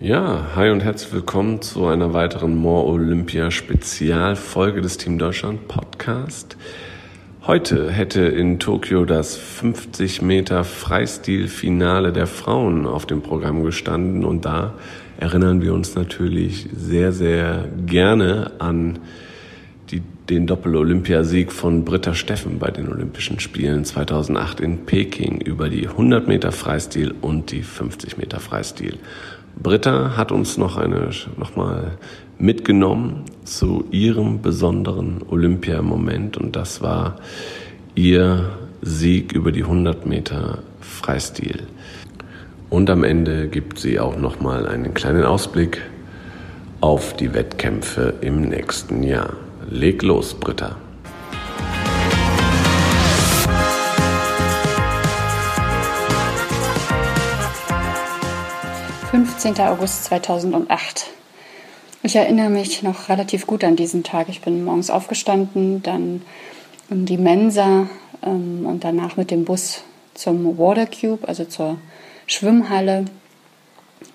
Ja, hi und herzlich willkommen zu einer weiteren More Olympia Spezialfolge des Team Deutschland Podcast. Heute hätte in Tokio das 50 Meter Freistil-Finale der Frauen auf dem Programm gestanden und da erinnern wir uns natürlich sehr, sehr gerne an die, den Doppel-Olympiasieg von Britta Steffen bei den Olympischen Spielen 2008 in Peking über die 100 Meter Freistil und die 50 Meter Freistil. Britta hat uns noch eine, noch mal mitgenommen zu ihrem besonderen Olympiamoment und das war ihr Sieg über die 100 Meter Freistil. Und am Ende gibt sie auch noch mal einen kleinen Ausblick auf die Wettkämpfe im nächsten Jahr. Leg los, Britta. 15. August 2008. Ich erinnere mich noch relativ gut an diesen Tag. Ich bin morgens aufgestanden, dann in die Mensa ähm, und danach mit dem Bus zum Water Cube, also zur Schwimmhalle.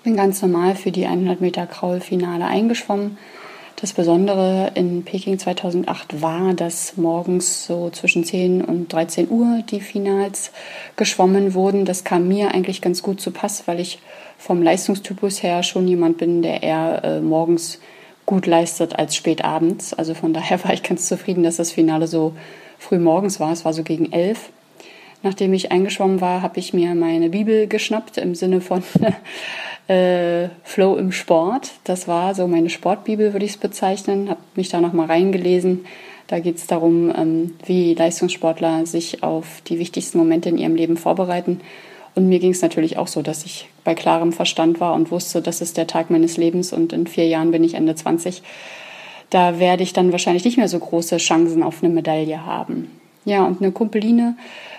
Bin ganz normal für die 100 Meter Kraulfinale eingeschwommen. Das Besondere in Peking 2008 war, dass morgens so zwischen 10 und 13 Uhr die Finals geschwommen wurden. Das kam mir eigentlich ganz gut zu Pass, weil ich vom Leistungstypus her schon jemand bin, der eher äh, morgens gut leistet als spät abends. Also von daher war ich ganz zufrieden, dass das Finale so früh morgens war. Es war so gegen elf. Nachdem ich eingeschwommen war, habe ich mir meine Bibel geschnappt im Sinne von äh, Flow im Sport. Das war so meine Sportbibel, würde ich es bezeichnen. Habe mich da nochmal reingelesen. Da geht es darum, ähm, wie Leistungssportler sich auf die wichtigsten Momente in ihrem Leben vorbereiten. Und mir ging es natürlich auch so, dass ich bei klarem Verstand war und wusste, das ist der Tag meines Lebens und in vier Jahren bin ich Ende 20. Da werde ich dann wahrscheinlich nicht mehr so große Chancen auf eine Medaille haben. Ja, und eine Kumpeline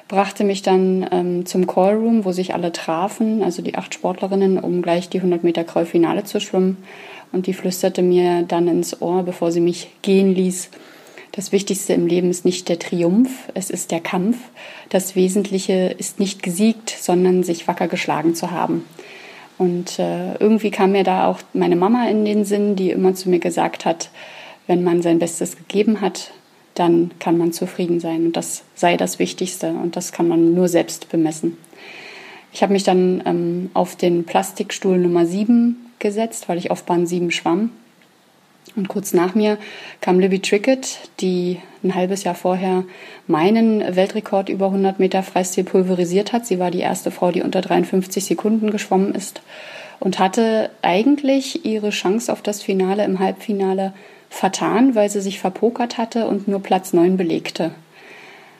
brachte mich dann ähm, zum Callroom, wo sich alle trafen, also die acht Sportlerinnen, um gleich die 100 Meter Kreuzfinale zu schwimmen. Und die flüsterte mir dann ins Ohr, bevor sie mich gehen ließ, das Wichtigste im Leben ist nicht der Triumph, es ist der Kampf. Das Wesentliche ist nicht gesiegt, sondern sich wacker geschlagen zu haben. Und äh, irgendwie kam mir da auch meine Mama in den Sinn, die immer zu mir gesagt hat, wenn man sein Bestes gegeben hat, dann kann man zufrieden sein. Und das sei das Wichtigste. Und das kann man nur selbst bemessen. Ich habe mich dann ähm, auf den Plastikstuhl Nummer 7 gesetzt, weil ich auf Bahn 7 schwamm. Und kurz nach mir kam Libby Trickett, die ein halbes Jahr vorher meinen Weltrekord über 100 Meter Freistil pulverisiert hat. Sie war die erste Frau, die unter 53 Sekunden geschwommen ist und hatte eigentlich ihre Chance auf das Finale im Halbfinale vertan, weil sie sich verpokert hatte und nur Platz 9 belegte.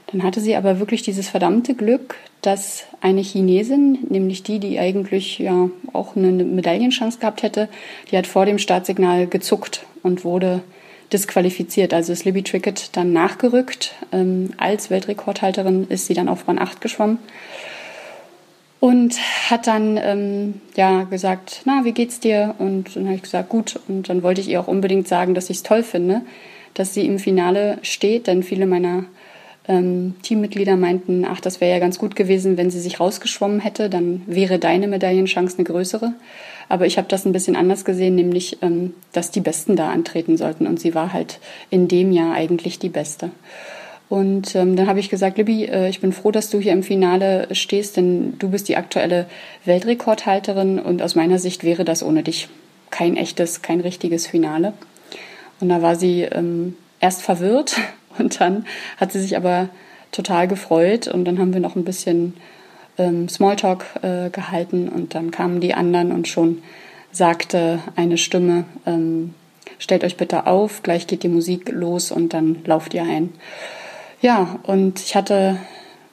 Dann hatte sie aber wirklich dieses verdammte Glück, dass eine Chinesin, nämlich die, die eigentlich ja auch eine Medaillenchance gehabt hätte, die hat vor dem Startsignal gezuckt und wurde disqualifiziert. Also ist Libby Trickett dann nachgerückt. Ähm, als Weltrekordhalterin ist sie dann auf Bahn 8 geschwommen und hat dann ähm, ja gesagt, na, wie geht's dir? Und dann habe ich gesagt, gut. Und dann wollte ich ihr auch unbedingt sagen, dass ich es toll finde, dass sie im Finale steht, denn viele meiner ähm, Teammitglieder meinten, ach, das wäre ja ganz gut gewesen, wenn sie sich rausgeschwommen hätte, dann wäre deine Medaillenchance eine größere. Aber ich habe das ein bisschen anders gesehen, nämlich, ähm, dass die Besten da antreten sollten. Und sie war halt in dem Jahr eigentlich die Beste. Und ähm, dann habe ich gesagt, Libby, äh, ich bin froh, dass du hier im Finale stehst, denn du bist die aktuelle Weltrekordhalterin und aus meiner Sicht wäre das ohne dich kein echtes, kein richtiges Finale. Und da war sie ähm, erst verwirrt und dann hat sie sich aber total gefreut und dann haben wir noch ein bisschen ähm, Smalltalk äh, gehalten und dann kamen die anderen und schon sagte eine Stimme, ähm, stellt euch bitte auf, gleich geht die Musik los und dann lauft ihr ein. Ja, und ich hatte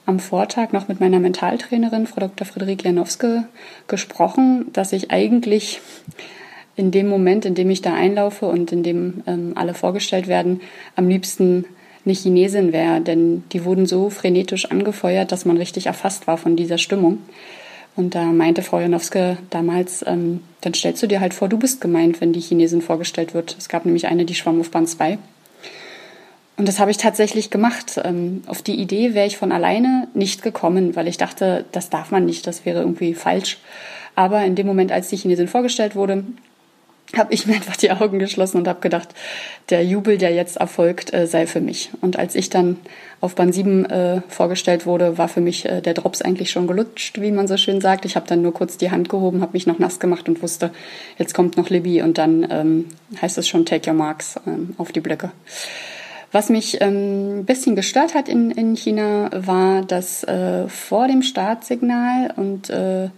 am Vortag noch mit meiner Mentaltrainerin, Frau Dr. Friederike Janowske, gesprochen, dass ich eigentlich in dem Moment, in dem ich da einlaufe und in dem ähm, alle vorgestellt werden, am liebsten eine Chinesin wäre, denn die wurden so frenetisch angefeuert, dass man richtig erfasst war von dieser Stimmung. Und da meinte Frau Janowske damals, ähm, dann stellst du dir halt vor, du bist gemeint, wenn die Chinesin vorgestellt wird. Es gab nämlich eine, die schwamm auf Bahn 2. Und das habe ich tatsächlich gemacht. Ähm, auf die Idee wäre ich von alleine nicht gekommen, weil ich dachte, das darf man nicht, das wäre irgendwie falsch. Aber in dem Moment, als die Chinesin vorgestellt wurde, habe ich mir einfach die Augen geschlossen und habe gedacht, der Jubel, der jetzt erfolgt, äh, sei für mich. Und als ich dann auf Bahn 7 äh, vorgestellt wurde, war für mich äh, der Drops eigentlich schon gelutscht, wie man so schön sagt. Ich habe dann nur kurz die Hand gehoben, habe mich noch nass gemacht und wusste, jetzt kommt noch Libby und dann ähm, heißt es schon Take Your Marks ähm, auf die Blöcke. Was mich ähm, ein bisschen gestört hat in, in China, war, dass äh, vor dem Startsignal und äh,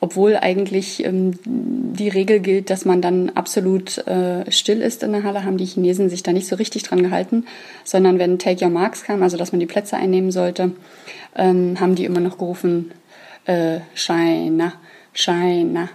obwohl eigentlich ähm, die Regel gilt, dass man dann absolut äh, still ist in der Halle, haben die Chinesen sich da nicht so richtig dran gehalten, sondern wenn Take Your Marks kam, also dass man die Plätze einnehmen sollte, ähm, haben die immer noch gerufen, äh, China, China.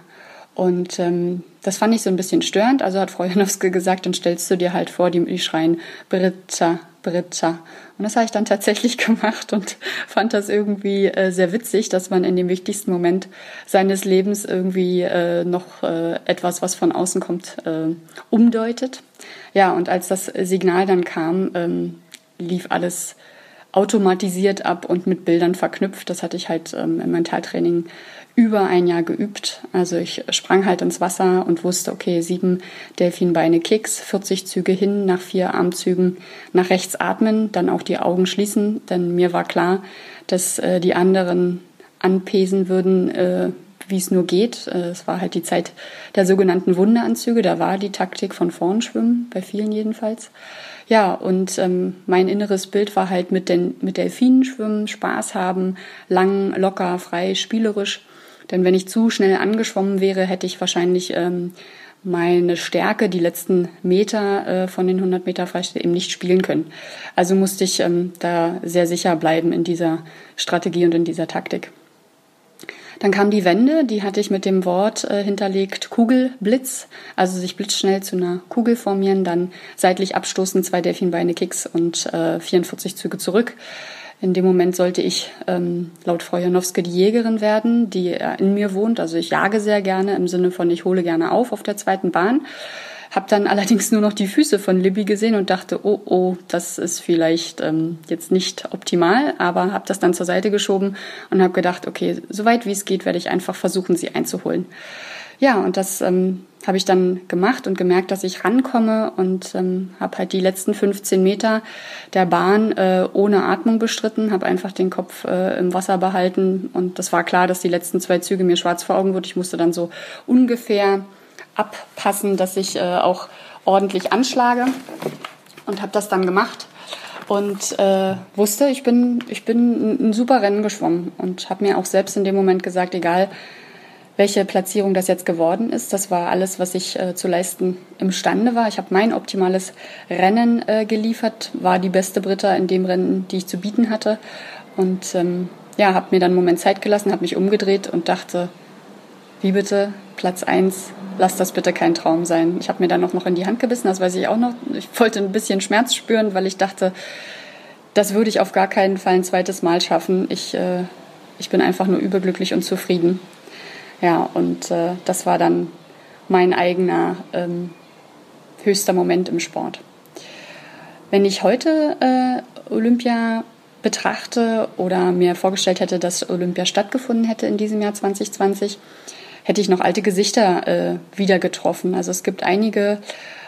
Und ähm, das fand ich so ein bisschen störend. Also hat Frau Janowski gesagt, dann stellst du dir halt vor, die, die schreien Britta, Britta. Und das habe ich dann tatsächlich gemacht und fand das irgendwie äh, sehr witzig, dass man in dem wichtigsten Moment seines Lebens irgendwie äh, noch äh, etwas, was von außen kommt, äh, umdeutet. Ja, und als das Signal dann kam, ähm, lief alles automatisiert ab und mit Bildern verknüpft. Das hatte ich halt ähm, im Mentaltraining über ein Jahr geübt. Also ich sprang halt ins Wasser und wusste, okay, sieben Delfinbeine Kicks, 40 Züge hin, nach vier Armzügen nach rechts atmen, dann auch die Augen schließen, denn mir war klar, dass äh, die anderen anpesen würden, äh, wie es nur geht. Äh, es war halt die Zeit der sogenannten Wunderanzüge, da war die Taktik von vorn schwimmen, bei vielen jedenfalls. Ja, und ähm, mein inneres Bild war halt mit, den, mit Delfinen schwimmen, Spaß haben, lang, locker, frei, spielerisch. Denn wenn ich zu schnell angeschwommen wäre, hätte ich wahrscheinlich ähm, meine Stärke, die letzten Meter äh, von den 100 Meter Freistil eben nicht spielen können. Also musste ich ähm, da sehr sicher bleiben in dieser Strategie und in dieser Taktik. Dann kam die Wende, die hatte ich mit dem Wort äh, hinterlegt Kugelblitz, also sich blitzschnell zu einer Kugel formieren, dann seitlich abstoßen, zwei Delfinbeine Kicks und äh, 44 Züge zurück. In dem Moment sollte ich ähm, laut Frau Janowski die Jägerin werden, die äh, in mir wohnt. Also ich jage sehr gerne im Sinne von, ich hole gerne auf auf der zweiten Bahn. Hab dann allerdings nur noch die Füße von Libby gesehen und dachte, oh, oh, das ist vielleicht ähm, jetzt nicht optimal, aber habe das dann zur Seite geschoben und habe gedacht, okay, soweit wie es geht, werde ich einfach versuchen, sie einzuholen. Ja, und das ähm, habe ich dann gemacht und gemerkt, dass ich rankomme und ähm, habe halt die letzten 15 Meter der Bahn äh, ohne Atmung bestritten, habe einfach den Kopf äh, im Wasser behalten und das war klar, dass die letzten zwei Züge mir schwarz vor Augen wurden. Ich musste dann so ungefähr abpassen, dass ich äh, auch ordentlich anschlage und habe das dann gemacht und äh, wusste, ich bin, ich bin ein super Rennen geschwommen und habe mir auch selbst in dem Moment gesagt, egal welche Platzierung das jetzt geworden ist. Das war alles, was ich äh, zu leisten imstande war. Ich habe mein optimales Rennen äh, geliefert, war die beste Britta in dem Rennen, die ich zu bieten hatte. Und ähm, ja, habe mir dann einen Moment Zeit gelassen, habe mich umgedreht und dachte, wie bitte, Platz eins, lass das bitte kein Traum sein. Ich habe mir dann auch noch in die Hand gebissen, das weiß ich auch noch. Ich wollte ein bisschen Schmerz spüren, weil ich dachte, das würde ich auf gar keinen Fall ein zweites Mal schaffen. Ich, äh, ich bin einfach nur überglücklich und zufrieden. Ja, und äh, das war dann mein eigener ähm, höchster Moment im Sport. Wenn ich heute äh, Olympia betrachte oder mir vorgestellt hätte, dass Olympia stattgefunden hätte in diesem Jahr 2020, hätte ich noch alte Gesichter äh, wieder getroffen. Also es gibt einige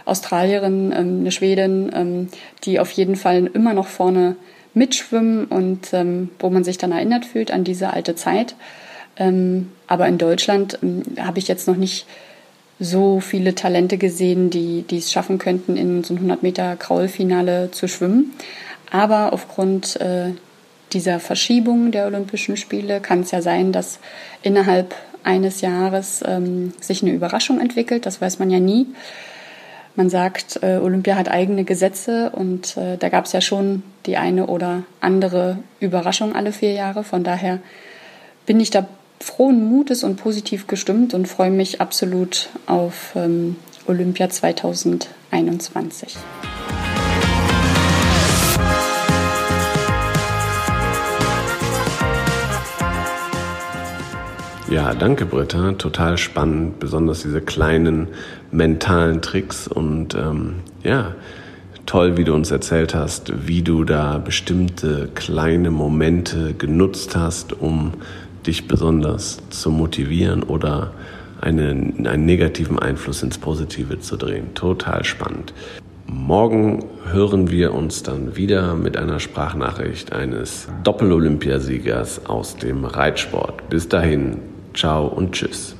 Australierinnen, ähm, eine Schwedin, ähm, die auf jeden Fall immer noch vorne mitschwimmen und ähm, wo man sich dann erinnert fühlt an diese alte Zeit. Ähm, aber in Deutschland ähm, habe ich jetzt noch nicht so viele Talente gesehen, die, die es schaffen könnten, in so ein 100 Meter Kraulfinale zu schwimmen. Aber aufgrund äh, dieser Verschiebung der Olympischen Spiele kann es ja sein, dass innerhalb eines Jahres ähm, sich eine Überraschung entwickelt. Das weiß man ja nie. Man sagt, äh, Olympia hat eigene Gesetze und äh, da gab es ja schon die eine oder andere Überraschung alle vier Jahre. Von daher bin ich da frohen Mutes und positiv gestimmt und freue mich absolut auf ähm, Olympia 2021. Ja, danke Britta, total spannend, besonders diese kleinen mentalen Tricks und ähm, ja, toll, wie du uns erzählt hast, wie du da bestimmte kleine Momente genutzt hast, um dich besonders zu motivieren oder einen, einen negativen Einfluss ins Positive zu drehen. Total spannend. Morgen hören wir uns dann wieder mit einer Sprachnachricht eines Doppel-Olympiasiegers aus dem Reitsport. Bis dahin, ciao und tschüss.